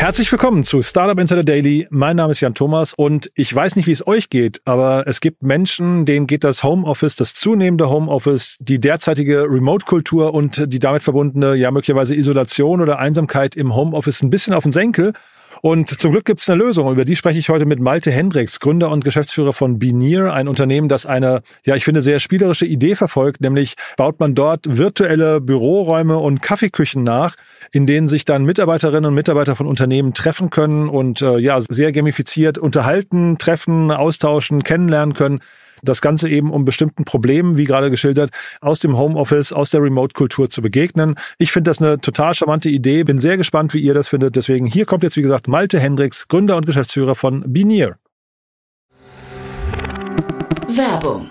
Herzlich willkommen zu Startup Insider Daily. Mein Name ist Jan Thomas und ich weiß nicht, wie es euch geht, aber es gibt Menschen, denen geht das Homeoffice, das zunehmende Homeoffice, die derzeitige Remote-Kultur und die damit verbundene, ja möglicherweise Isolation oder Einsamkeit im Homeoffice ein bisschen auf den Senkel. Und zum Glück gibt es eine Lösung. Über die spreche ich heute mit Malte Hendricks, Gründer und Geschäftsführer von Benear, ein Unternehmen, das eine, ja, ich finde, sehr spielerische Idee verfolgt, nämlich baut man dort virtuelle Büroräume und Kaffeeküchen nach, in denen sich dann Mitarbeiterinnen und Mitarbeiter von Unternehmen treffen können und äh, ja, sehr gamifiziert unterhalten, treffen, austauschen, kennenlernen können. Das Ganze eben um bestimmten Problemen, wie gerade geschildert, aus dem Homeoffice, aus der Remote-Kultur zu begegnen. Ich finde das eine total charmante Idee. Bin sehr gespannt, wie ihr das findet. Deswegen hier kommt jetzt, wie gesagt, Malte Hendricks, Gründer und Geschäftsführer von Benear. Werbung.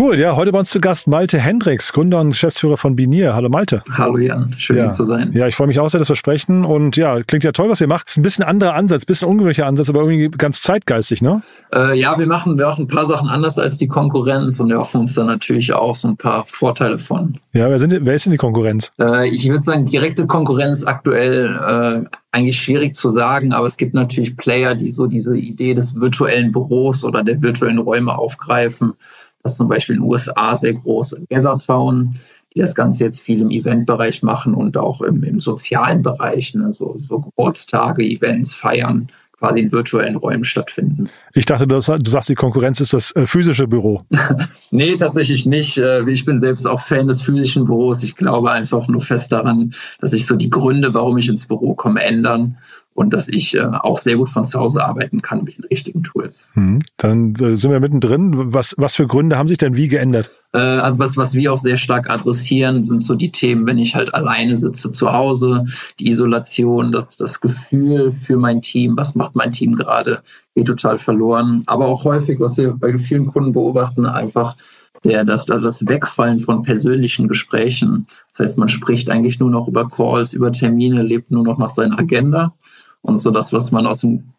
Cool, ja, heute bei uns zu Gast Malte Hendricks, Gründer und Geschäftsführer von Binier. Hallo Malte. Hallo Jan, schön ja. hier zu sein. Ja, ich freue mich auch sehr, dass wir sprechen und ja, klingt ja toll, was ihr macht. Ist ein bisschen anderer Ansatz, bisschen ungewöhnlicher Ansatz, aber irgendwie ganz zeitgeistig, ne? Äh, ja, wir machen, wir machen ein paar Sachen anders als die Konkurrenz und wir hoffen uns da natürlich auch so ein paar Vorteile von. Ja, wer, sind, wer ist denn die Konkurrenz? Äh, ich würde sagen, direkte Konkurrenz aktuell äh, eigentlich schwierig zu sagen, aber es gibt natürlich Player, die so diese Idee des virtuellen Büros oder der virtuellen Räume aufgreifen. Das ist zum Beispiel in den USA sehr groß, in Gathertown, die das Ganze jetzt viel im Eventbereich machen und auch im, im sozialen Bereich, ne, so, so Geburtstage, Events, Feiern quasi in virtuellen Räumen stattfinden. Ich dachte, du sagst, die Konkurrenz ist das äh, physische Büro. nee, tatsächlich nicht. Äh, ich bin selbst auch Fan des physischen Büros. Ich glaube einfach nur fest daran, dass sich so die Gründe, warum ich ins Büro komme, ändern und dass ich äh, auch sehr gut von zu Hause arbeiten kann mit den richtigen Tools. Hm, dann äh, sind wir mittendrin. Was, was für Gründe haben sich denn wie geändert? Äh, also was, was wir auch sehr stark adressieren, sind so die Themen, wenn ich halt alleine sitze zu Hause, die Isolation, das, das Gefühl für mein Team, was macht mein Team gerade, geht total verloren. Aber auch häufig, was wir bei vielen Kunden beobachten, einfach der, das, das Wegfallen von persönlichen Gesprächen. Das heißt, man spricht eigentlich nur noch über Calls, über Termine, lebt nur noch nach seiner Agenda. Und so das, was man aus dem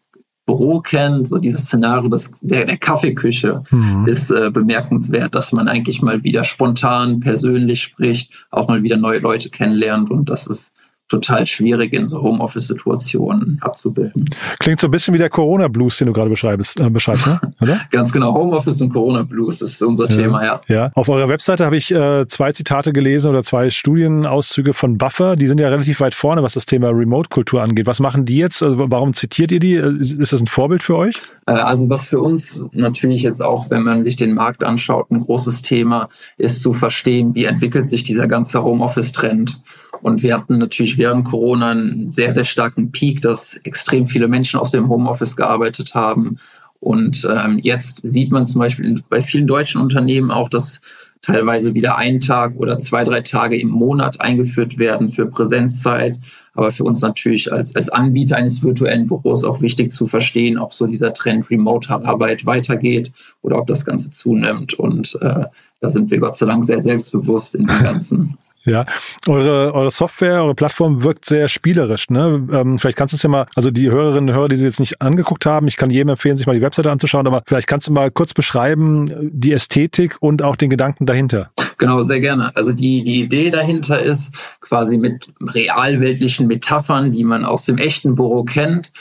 Büro kennt, so dieses Szenario des, der, der Kaffeeküche, mhm. ist äh, bemerkenswert, dass man eigentlich mal wieder spontan, persönlich spricht, auch mal wieder neue Leute kennenlernt. Und das ist total schwierig in so Homeoffice-Situationen abzubilden. Klingt so ein bisschen wie der Corona-Blues, den du gerade beschreibst, äh, beschreibst, ne? oder? Ganz genau, Homeoffice und Corona-Blues ist unser ja. Thema, ja. Ja, auf eurer Webseite habe ich äh, zwei Zitate gelesen oder zwei Studienauszüge von Buffer. Die sind ja relativ weit vorne, was das Thema Remote-Kultur angeht. Was machen die jetzt? Also warum zitiert ihr die? Ist das ein Vorbild für euch? Äh, also was für uns natürlich jetzt auch, wenn man sich den Markt anschaut, ein großes Thema ist zu verstehen, wie entwickelt sich dieser ganze Homeoffice-Trend. Und wir hatten natürlich während Corona einen sehr, sehr starken Peak, dass extrem viele Menschen aus dem Homeoffice gearbeitet haben. Und ähm, jetzt sieht man zum Beispiel bei vielen deutschen Unternehmen auch, dass teilweise wieder ein Tag oder zwei, drei Tage im Monat eingeführt werden für Präsenzzeit. Aber für uns natürlich als, als Anbieter eines virtuellen Büros auch wichtig zu verstehen, ob so dieser Trend Remote-Arbeit weitergeht oder ob das Ganze zunimmt. Und äh, da sind wir Gott sei Dank sehr selbstbewusst in dem ganzen ja, eure, eure Software, eure Plattform wirkt sehr spielerisch. Ne? Ähm, vielleicht kannst du es ja mal, also die Hörerinnen und Hörer, die sie jetzt nicht angeguckt haben, ich kann jedem empfehlen, sich mal die Webseite anzuschauen, aber vielleicht kannst du mal kurz beschreiben, die Ästhetik und auch den Gedanken dahinter. Genau, sehr gerne. Also die, die Idee dahinter ist, quasi mit realweltlichen Metaphern, die man aus dem echten Büro kennt,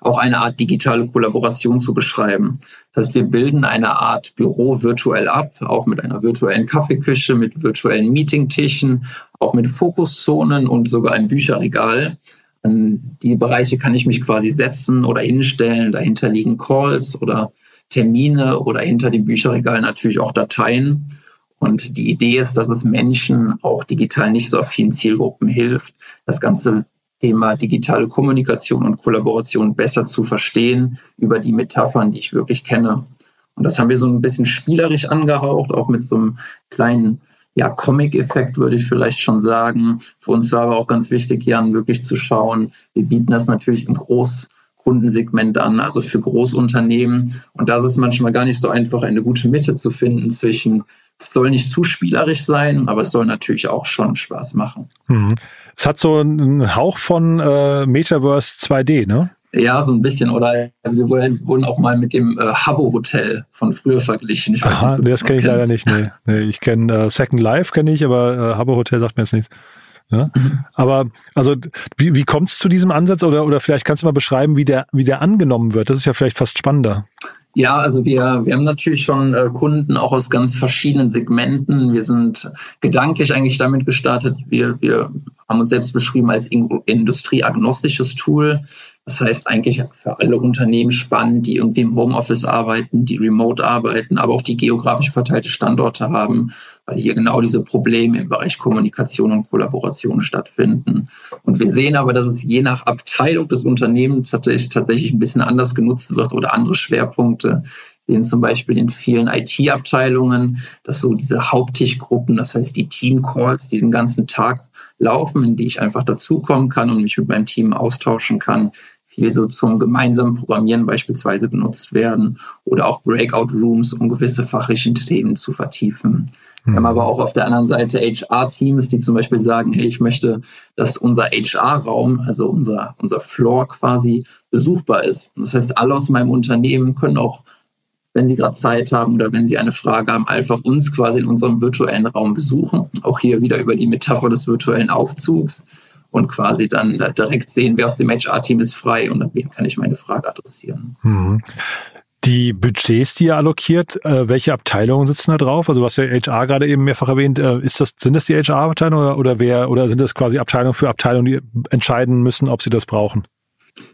auch eine Art digitale Kollaboration zu beschreiben. Das heißt, wir bilden eine Art Büro virtuell ab, auch mit einer virtuellen Kaffeeküche, mit virtuellen Meetingtischen, auch mit Fokuszonen und sogar einem Bücherregal. An die Bereiche kann ich mich quasi setzen oder hinstellen. Dahinter liegen Calls oder Termine oder hinter dem Bücherregal natürlich auch Dateien. Und die Idee ist, dass es Menschen auch digital nicht so vielen Zielgruppen hilft, das ganze Thema digitale Kommunikation und Kollaboration besser zu verstehen über die Metaphern, die ich wirklich kenne. Und das haben wir so ein bisschen spielerisch angehaucht, auch mit so einem kleinen ja, Comic-Effekt würde ich vielleicht schon sagen. Für uns war aber auch ganz wichtig, Jan, wirklich zu schauen. Wir bieten das natürlich im Großkundensegment an, also für Großunternehmen. Und da ist manchmal gar nicht so einfach, eine gute Mitte zu finden zwischen es soll nicht zu spielerisch sein, aber es soll natürlich auch schon Spaß machen. Mhm. Es hat so einen Hauch von äh, Metaverse 2D, ne? Ja, so ein bisschen. Oder wir wurden auch mal mit dem äh, Habbo Hotel von früher verglichen. Ich weiß Aha, nicht, das kenne ich leider nicht. Nee. nee ich kenne äh, Second Life kenne ich, aber äh, Habbo Hotel sagt mir jetzt nichts. Ja? Mhm. Aber also wie, wie kommt es zu diesem Ansatz oder, oder vielleicht kannst du mal beschreiben, wie der, wie der angenommen wird? Das ist ja vielleicht fast spannender. Ja, also wir, wir haben natürlich schon äh, Kunden auch aus ganz verschiedenen Segmenten. Wir sind gedanklich eigentlich damit gestartet. Wir, wir haben uns selbst beschrieben als industrieagnostisches Tool. Das heißt eigentlich für alle Unternehmen spannend, die irgendwie im Homeoffice arbeiten, die remote arbeiten, aber auch die geografisch verteilte Standorte haben weil hier genau diese Probleme im Bereich Kommunikation und Kollaboration stattfinden. Und wir sehen aber, dass es je nach Abteilung des Unternehmens tatsächlich ein bisschen anders genutzt wird oder andere Schwerpunkte. Sehen zum Beispiel in vielen IT-Abteilungen, dass so diese Haupttischgruppen, das heißt die Team-Calls, die den ganzen Tag laufen, in die ich einfach dazukommen kann und mich mit meinem Team austauschen kann, viel so zum gemeinsamen Programmieren beispielsweise benutzt werden oder auch Breakout Rooms, um gewisse fachliche Themen zu vertiefen. Wir haben aber auch auf der anderen Seite HR-Teams, die zum Beispiel sagen, hey, ich möchte, dass unser HR-Raum, also unser, unser Floor quasi besuchbar ist. Das heißt, alle aus meinem Unternehmen können auch, wenn sie gerade Zeit haben oder wenn sie eine Frage haben, einfach uns quasi in unserem virtuellen Raum besuchen. Auch hier wieder über die Metapher des virtuellen Aufzugs und quasi dann direkt sehen, wer aus dem HR-Team ist frei und an wen kann ich meine Frage adressieren. Mhm. Die Budgets, die ihr allokiert, äh, welche Abteilungen sitzen da drauf? Also hast ja HR gerade eben mehrfach erwähnt. Äh, ist das, sind das die HR-Abteilungen oder, oder wer, oder sind das quasi Abteilungen für Abteilungen, die entscheiden müssen, ob sie das brauchen?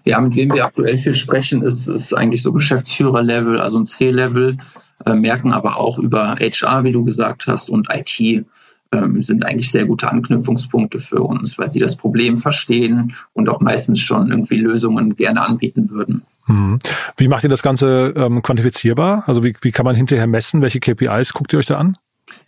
Ja, mit wem wir aktuell viel sprechen, ist, ist eigentlich so Geschäftsführer-Level, also ein C-Level, äh, merken aber auch über HR, wie du gesagt hast, und IT ähm, sind eigentlich sehr gute Anknüpfungspunkte für uns, weil sie das Problem verstehen und auch meistens schon irgendwie Lösungen gerne anbieten würden. Mhm. Wie macht ihr das Ganze ähm, quantifizierbar? Also wie, wie kann man hinterher messen? Welche KPIs guckt ihr euch da an?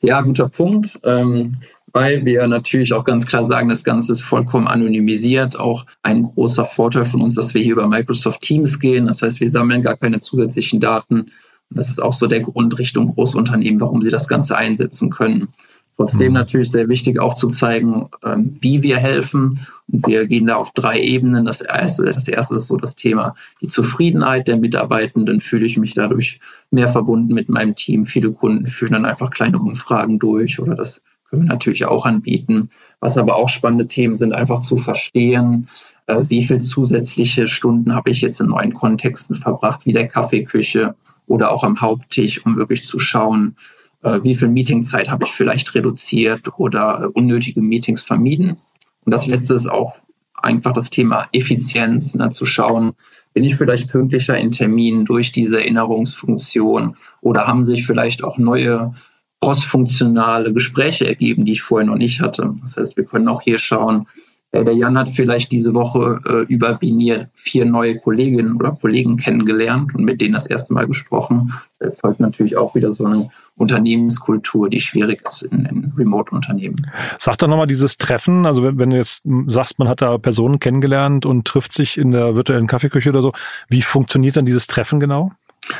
Ja, guter Punkt. Ähm, weil wir natürlich auch ganz klar sagen, das Ganze ist vollkommen anonymisiert. Auch ein großer Vorteil von uns, dass wir hier über Microsoft Teams gehen. Das heißt, wir sammeln gar keine zusätzlichen Daten. Das ist auch so der Grund Richtung Großunternehmen, warum sie das Ganze einsetzen können. Trotzdem mhm. natürlich sehr wichtig auch zu zeigen, ähm, wie wir helfen. Und wir gehen da auf drei Ebenen. Das erste, das erste ist so das Thema die Zufriedenheit der Mitarbeitenden. Fühle ich mich dadurch mehr verbunden mit meinem Team. Viele Kunden führen dann einfach kleine Umfragen durch oder das können wir natürlich auch anbieten. Was aber auch spannende Themen sind, einfach zu verstehen, äh, wie viele zusätzliche Stunden habe ich jetzt in neuen Kontexten verbracht, wie der Kaffeeküche oder auch am Haupttisch, um wirklich zu schauen, wie viel Meetingzeit habe ich vielleicht reduziert oder äh, unnötige Meetings vermieden. Und das letzte ist auch einfach das Thema Effizienz, ne, zu schauen, bin ich vielleicht pünktlicher in Terminen durch diese Erinnerungsfunktion oder haben sich vielleicht auch neue crossfunktionale Gespräche ergeben, die ich vorher noch nicht hatte. Das heißt, wir können auch hier schauen, äh, der Jan hat vielleicht diese Woche äh, über Binier vier neue Kolleginnen oder Kollegen kennengelernt und mit denen das erste Mal gesprochen. Das folgt natürlich auch wieder so eine Unternehmenskultur, die schwierig ist in, in Remote-Unternehmen. Sag doch nochmal dieses Treffen, also wenn, wenn du jetzt sagst, man hat da Personen kennengelernt und trifft sich in der virtuellen Kaffeeküche oder so, wie funktioniert dann dieses Treffen genau?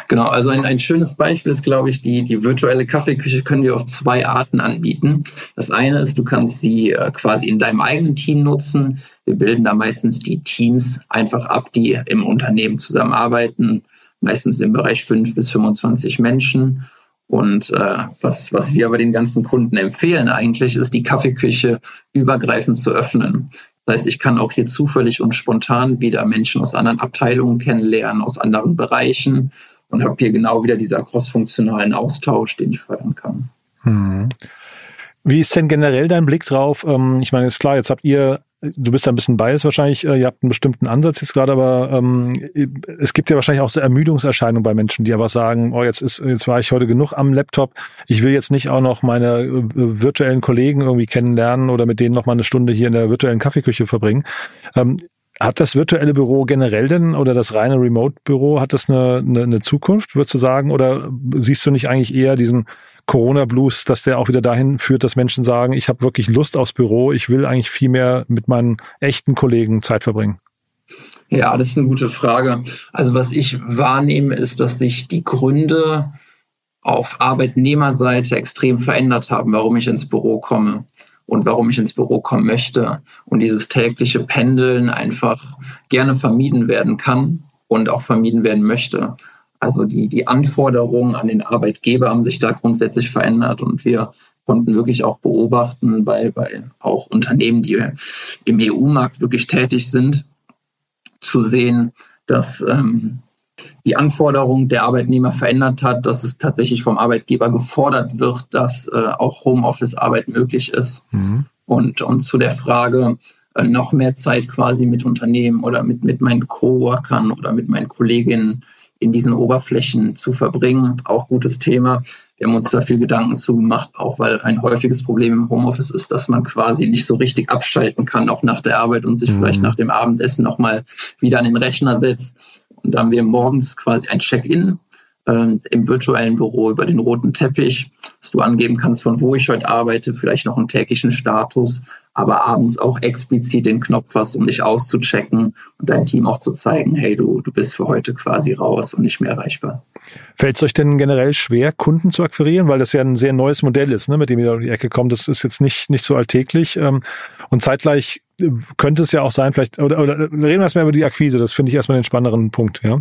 Genau, also ein, ein schönes Beispiel ist, glaube ich, die, die virtuelle Kaffeeküche können wir auf zwei Arten anbieten. Das eine ist, du kannst sie äh, quasi in deinem eigenen Team nutzen. Wir bilden da meistens die Teams einfach ab, die im Unternehmen zusammenarbeiten, meistens im Bereich fünf bis 25 Menschen. Und äh, was, was wir aber den ganzen Kunden empfehlen eigentlich, ist die Kaffeeküche übergreifend zu öffnen. Das heißt, ich kann auch hier zufällig und spontan wieder Menschen aus anderen Abteilungen kennenlernen, aus anderen Bereichen und habe hier genau wieder diesen crossfunktionalen Austausch, den ich fördern kann. Hm. Wie ist denn generell dein Blick drauf? Ähm, ich meine, ist klar, jetzt habt ihr du bist da ein bisschen biased wahrscheinlich, äh, ihr habt einen bestimmten Ansatz jetzt gerade, aber ähm, es gibt ja wahrscheinlich auch so Ermüdungserscheinungen bei Menschen, die aber sagen, oh, jetzt ist, jetzt war ich heute genug am Laptop, ich will jetzt nicht auch noch meine äh, virtuellen Kollegen irgendwie kennenlernen oder mit denen noch mal eine Stunde hier in der virtuellen Kaffeeküche verbringen. Ähm, hat das virtuelle Büro generell denn oder das reine Remote-Büro, hat das eine, eine, eine Zukunft, würdest du sagen? Oder siehst du nicht eigentlich eher diesen Corona-Blues, dass der auch wieder dahin führt, dass Menschen sagen, ich habe wirklich Lust aufs Büro, ich will eigentlich viel mehr mit meinen echten Kollegen Zeit verbringen? Ja, das ist eine gute Frage. Also was ich wahrnehme, ist, dass sich die Gründe auf Arbeitnehmerseite extrem verändert haben, warum ich ins Büro komme und warum ich ins Büro kommen möchte. Und dieses tägliche Pendeln einfach gerne vermieden werden kann und auch vermieden werden möchte. Also die, die Anforderungen an den Arbeitgeber haben sich da grundsätzlich verändert und wir konnten wirklich auch beobachten bei, bei auch Unternehmen, die im EU-Markt wirklich tätig sind, zu sehen, dass ähm, die Anforderung der Arbeitnehmer verändert hat, dass es tatsächlich vom Arbeitgeber gefordert wird, dass äh, auch Homeoffice-Arbeit möglich ist. Mhm. Und, und zu der Frage, äh, noch mehr Zeit quasi mit Unternehmen oder mit, mit meinen Coworkern oder mit meinen Kolleginnen in diesen Oberflächen zu verbringen. Auch gutes Thema. Wir haben uns da viel Gedanken zu gemacht, auch weil ein häufiges Problem im Homeoffice ist, dass man quasi nicht so richtig abschalten kann, auch nach der Arbeit und sich mhm. vielleicht nach dem Abendessen nochmal wieder an den Rechner setzt. Und da haben wir morgens quasi ein Check-in äh, im virtuellen Büro über den roten Teppich, dass du angeben kannst, von wo ich heute arbeite, vielleicht noch einen täglichen Status aber abends auch explizit den Knopf hast, um dich auszuchecken und deinem Team auch zu zeigen, hey, du, du bist für heute quasi raus und nicht mehr erreichbar. Fällt es euch denn generell schwer, Kunden zu akquirieren, weil das ja ein sehr neues Modell ist, ne, mit dem ihr um die Ecke kommt. Das ist jetzt nicht, nicht so alltäglich. Ähm, und zeitgleich könnte es ja auch sein, vielleicht, oder, oder reden wir erstmal über die Akquise, das finde ich erstmal den spannenderen Punkt, ja.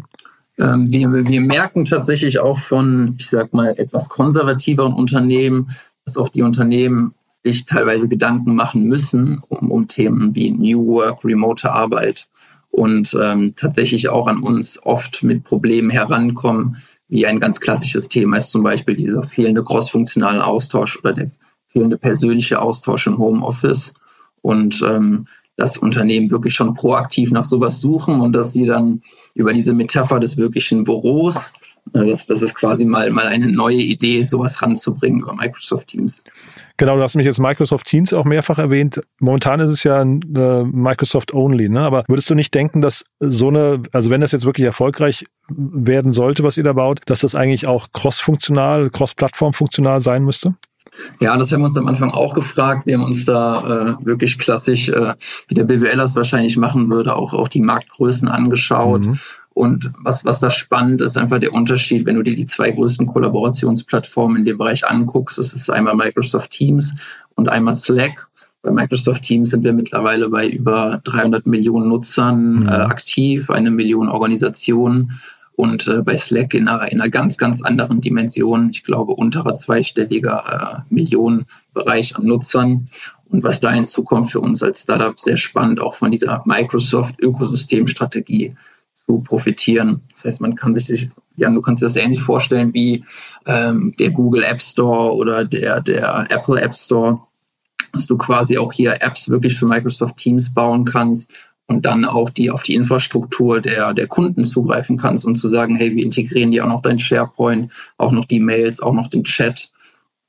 Ähm, wir, wir merken tatsächlich auch von, ich sag mal, etwas konservativeren Unternehmen, dass auch die Unternehmen sich teilweise Gedanken machen müssen um, um Themen wie New Work, remote Arbeit und ähm, tatsächlich auch an uns oft mit Problemen herankommen, wie ein ganz klassisches Thema ist zum Beispiel dieser fehlende crossfunktionale Austausch oder der fehlende persönliche Austausch im Homeoffice und ähm, dass Unternehmen wirklich schon proaktiv nach sowas suchen und dass sie dann über diese Metapher des wirklichen Büros das, das ist quasi mal, mal eine neue Idee, sowas ranzubringen über Microsoft Teams. Genau, du hast mich jetzt Microsoft Teams auch mehrfach erwähnt. Momentan ist es ja äh, Microsoft Only, ne? Aber würdest du nicht denken, dass so eine, also wenn das jetzt wirklich erfolgreich werden sollte, was ihr da baut, dass das eigentlich auch cross-funktional, cross-plattform-funktional sein müsste? Ja, das haben wir uns am Anfang auch gefragt. Wir haben uns da äh, wirklich klassisch, äh, wie der BWL das wahrscheinlich machen würde, auch, auch die Marktgrößen angeschaut. Mhm und was, was da spannend ist, einfach der Unterschied, wenn du dir die zwei größten Kollaborationsplattformen in dem Bereich anguckst, das ist einmal Microsoft Teams und einmal Slack. Bei Microsoft Teams sind wir mittlerweile bei über 300 Millionen Nutzern mhm. äh, aktiv, eine Million Organisationen und äh, bei Slack in einer, in einer ganz, ganz anderen Dimension, ich glaube unterer zweistelliger äh, Millionenbereich an Nutzern. Und was da hinzukommt für uns als Startup sehr spannend, auch von dieser Microsoft-Ökosystemstrategie zu profitieren. Das heißt, man kann sich, Jan, du kannst dir das ähnlich vorstellen wie ähm, der Google App Store oder der, der Apple App Store, dass du quasi auch hier Apps wirklich für Microsoft Teams bauen kannst und dann auch die auf die Infrastruktur der, der Kunden zugreifen kannst und zu sagen, hey, wir integrieren die auch noch dein SharePoint, auch noch die Mails, auch noch den Chat.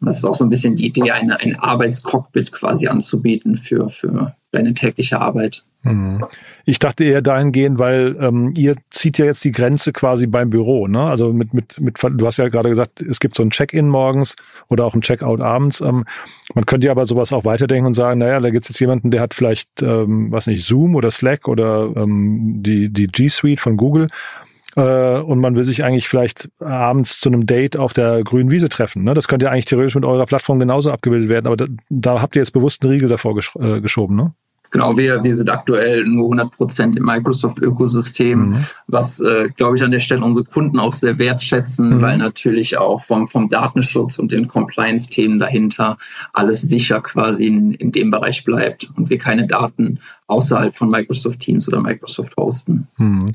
Das ist auch so ein bisschen die Idee, eine, ein Arbeitscockpit quasi anzubieten für, für deine tägliche Arbeit. Mhm. Ich dachte eher dahingehend, weil ähm, ihr zieht ja jetzt die Grenze quasi beim Büro, ne? Also mit, mit, mit, du hast ja gerade gesagt, es gibt so ein Check-in morgens oder auch ein Check-out abends. Ähm, man könnte ja aber sowas auch weiterdenken und sagen, naja, da gibt es jetzt jemanden, der hat vielleicht, ähm, was nicht, Zoom oder Slack oder ähm, die, die G Suite von Google äh, und man will sich eigentlich vielleicht abends zu einem Date auf der grünen Wiese treffen. Ne? Das könnte ja eigentlich theoretisch mit eurer Plattform genauso abgebildet werden, aber da, da habt ihr jetzt bewusst einen Riegel davor gesch äh, geschoben, ne? Genau, wir, wir sind aktuell nur 100 Prozent im Microsoft-Ökosystem, mhm. was, äh, glaube ich, an der Stelle unsere Kunden auch sehr wertschätzen, mhm. weil natürlich auch vom, vom Datenschutz und den Compliance-Themen dahinter alles sicher quasi in, in dem Bereich bleibt und wir keine Daten außerhalb von Microsoft Teams oder Microsoft hosten. Mhm.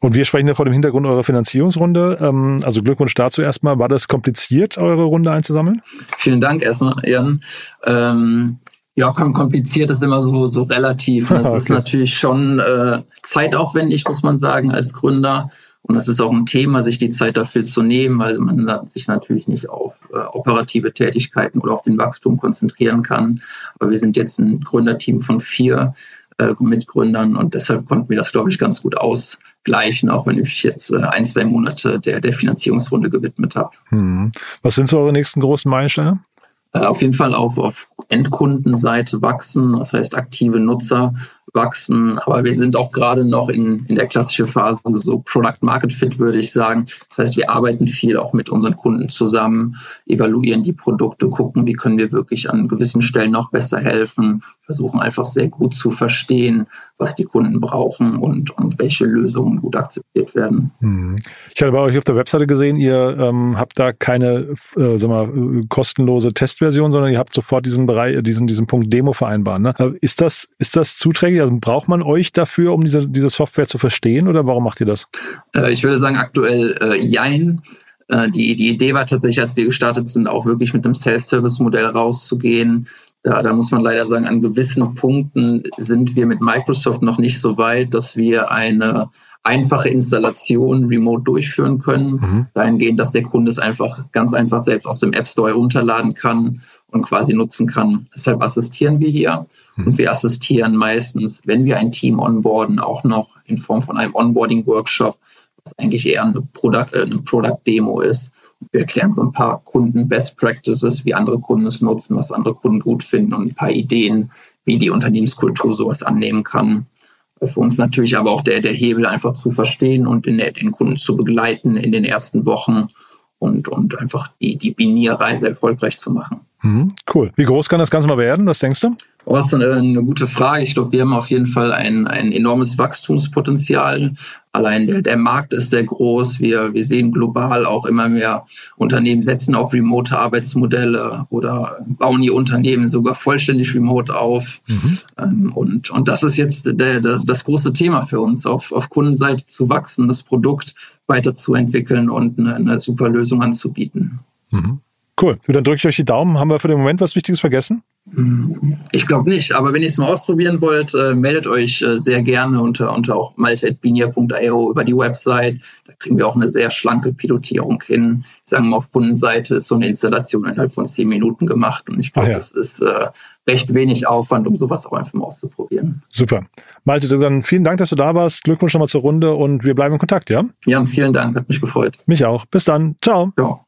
Und wir sprechen ja vor dem Hintergrund eurer Finanzierungsrunde. Ähm, also Glückwunsch dazu erstmal. War das kompliziert, eure Runde einzusammeln? Vielen Dank erstmal, Jan. Ähm, ja, kompliziert ist immer so, so relativ. Das okay. ist natürlich schon äh, zeitaufwendig, muss man sagen, als Gründer. Und es ist auch ein Thema, sich die Zeit dafür zu nehmen, weil man sich natürlich nicht auf äh, operative Tätigkeiten oder auf den Wachstum konzentrieren kann. Aber wir sind jetzt ein Gründerteam von vier äh, Mitgründern und deshalb konnten wir das, glaube ich, ganz gut ausgleichen, auch wenn ich jetzt äh, ein, zwei Monate der, der Finanzierungsrunde gewidmet habe. Hm. Was sind so eure nächsten großen Meilensteine? Äh, auf jeden Fall auf, auf Endkundenseite wachsen, das heißt aktive Nutzer wachsen, aber wir sind auch gerade noch in, in der klassischen Phase so Product Market Fit, würde ich sagen. Das heißt, wir arbeiten viel auch mit unseren Kunden zusammen, evaluieren die Produkte, gucken, wie können wir wirklich an gewissen Stellen noch besser helfen, versuchen einfach sehr gut zu verstehen, was die Kunden brauchen und, und welche Lösungen gut akzeptiert werden. Hm. Ich hatte bei euch auf der Webseite gesehen, ihr ähm, habt da keine äh, sag mal, kostenlose Testversion, sondern ihr habt sofort diesen Bereich, diesen, diesen Punkt Demo vereinbaren. Ne? Äh, ist das, ist das zuträglich? Also braucht man euch dafür, um diese, diese Software zu verstehen oder warum macht ihr das? Äh, ich würde sagen, aktuell äh, jein. Äh, die, die Idee war tatsächlich, als wir gestartet sind, auch wirklich mit einem Self-Service-Modell rauszugehen, ja, da muss man leider sagen, an gewissen Punkten sind wir mit Microsoft noch nicht so weit, dass wir eine einfache Installation remote durchführen können. Mhm. Dahingehend, dass der Kunde es einfach ganz einfach selbst aus dem App Store herunterladen kann und quasi nutzen kann. Deshalb assistieren wir hier. Mhm. Und wir assistieren meistens, wenn wir ein Team onboarden, auch noch in Form von einem Onboarding-Workshop, was eigentlich eher eine Product-Demo Product ist wir erklären so ein paar Kunden Best Practices, wie andere Kunden es nutzen, was andere Kunden gut finden und ein paar Ideen, wie die Unternehmenskultur sowas annehmen kann. Für uns natürlich aber auch der, der Hebel einfach zu verstehen und den, den Kunden zu begleiten in den ersten Wochen und, und einfach die, die Binierreise erfolgreich zu machen. Mhm, cool. Wie groß kann das Ganze mal werden? Was denkst du? Oh, das ist eine, eine gute Frage. Ich glaube, wir haben auf jeden Fall ein, ein enormes Wachstumspotenzial. Allein der, der Markt ist sehr groß. Wir, wir sehen global auch immer mehr Unternehmen setzen auf remote Arbeitsmodelle oder bauen ihr Unternehmen sogar vollständig remote auf. Mhm. Ähm, und, und das ist jetzt der, der, das große Thema für uns, auf, auf Kundenseite zu wachsen, das Produkt weiterzuentwickeln und eine, eine super Lösung anzubieten. Mhm. Cool. Dann drücke ich euch die Daumen. Haben wir für den Moment was Wichtiges vergessen? Ich glaube nicht, aber wenn ihr es mal ausprobieren wollt, äh, meldet euch äh, sehr gerne unter, unter auch malte.binia.io über die Website. Da kriegen wir auch eine sehr schlanke Pilotierung hin. Ich sage mal, auf Kundenseite ist so eine Installation innerhalb von zehn Minuten gemacht und ich glaube, ja. das ist äh, recht wenig Aufwand, um sowas auch einfach mal auszuprobieren. Super. Malte, dann vielen Dank, dass du da warst. Glückwunsch nochmal zur Runde und wir bleiben in Kontakt, ja? Ja, vielen Dank, hat mich gefreut. Mich auch. Bis dann. Ciao. Ciao.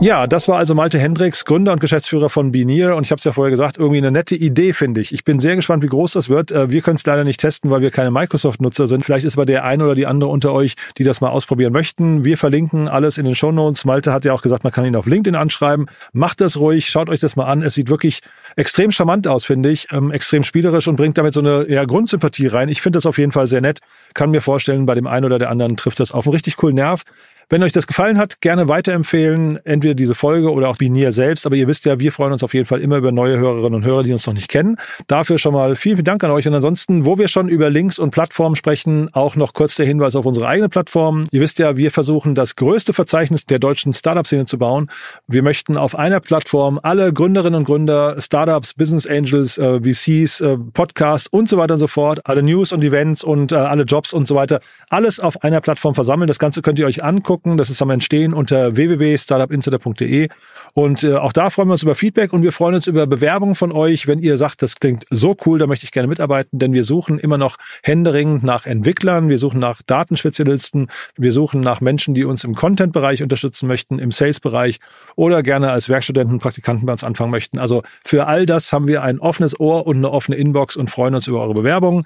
Ja, das war also Malte Hendricks, Gründer und Geschäftsführer von Benear. Und ich habe es ja vorher gesagt, irgendwie eine nette Idee, finde ich. Ich bin sehr gespannt, wie groß das wird. Äh, wir können es leider nicht testen, weil wir keine Microsoft-Nutzer sind. Vielleicht ist aber der ein oder die andere unter euch, die das mal ausprobieren möchten. Wir verlinken alles in den Show Notes. Malte hat ja auch gesagt, man kann ihn auf LinkedIn anschreiben. Macht das ruhig, schaut euch das mal an. Es sieht wirklich extrem charmant aus, finde ich. Ähm, extrem spielerisch und bringt damit so eine ja, Grundsympathie rein. Ich finde das auf jeden Fall sehr nett. Kann mir vorstellen, bei dem einen oder der anderen trifft das auf einen richtig coolen Nerv. Wenn euch das gefallen hat, gerne weiterempfehlen, entweder diese Folge oder auch Binier selbst. Aber ihr wisst ja, wir freuen uns auf jeden Fall immer über neue Hörerinnen und Hörer, die uns noch nicht kennen. Dafür schon mal vielen, vielen Dank an euch. Und ansonsten, wo wir schon über Links und Plattformen sprechen, auch noch kurz der Hinweis auf unsere eigene Plattform. Ihr wisst ja, wir versuchen das größte Verzeichnis der deutschen Startup-Szene zu bauen. Wir möchten auf einer Plattform alle Gründerinnen und Gründer, Startups, Business Angels, äh, VCs, äh, Podcasts und so weiter und so fort, alle News und Events und äh, alle Jobs und so weiter, alles auf einer Plattform versammeln. Das Ganze könnt ihr euch angucken angucken. Das ist am Entstehen unter www.startupinsider.de. Und äh, auch da freuen wir uns über Feedback und wir freuen uns über Bewerbungen von euch, wenn ihr sagt, das klingt so cool, da möchte ich gerne mitarbeiten, denn wir suchen immer noch händeringend nach Entwicklern, wir suchen nach Datenspezialisten, wir suchen nach Menschen, die uns im Content-Bereich unterstützen möchten, im Sales-Bereich oder gerne als Werkstudenten, Praktikanten bei uns anfangen möchten. Also für all das haben wir ein offenes Ohr und eine offene Inbox und freuen uns über eure Bewerbungen.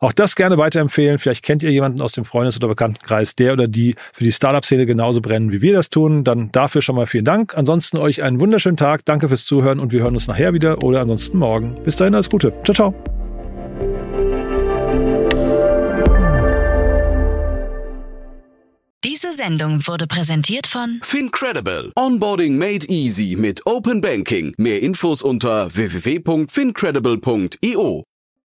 Auch das gerne weiterempfehlen. Vielleicht kennt ihr jemanden aus dem Freundes- oder Bekanntenkreis, der oder die für die Startup-Szene genauso brennen, wie wir das tun. Dann dafür schon mal vielen Dank. Ansonsten euch einen wunderschönen Tag. Danke fürs Zuhören und wir hören uns nachher wieder oder ansonsten morgen. Bis dahin alles Gute. Ciao, ciao. Diese Sendung wurde präsentiert von Fincredible. Onboarding made easy mit Open Banking. Mehr Infos unter www.fincredible.io.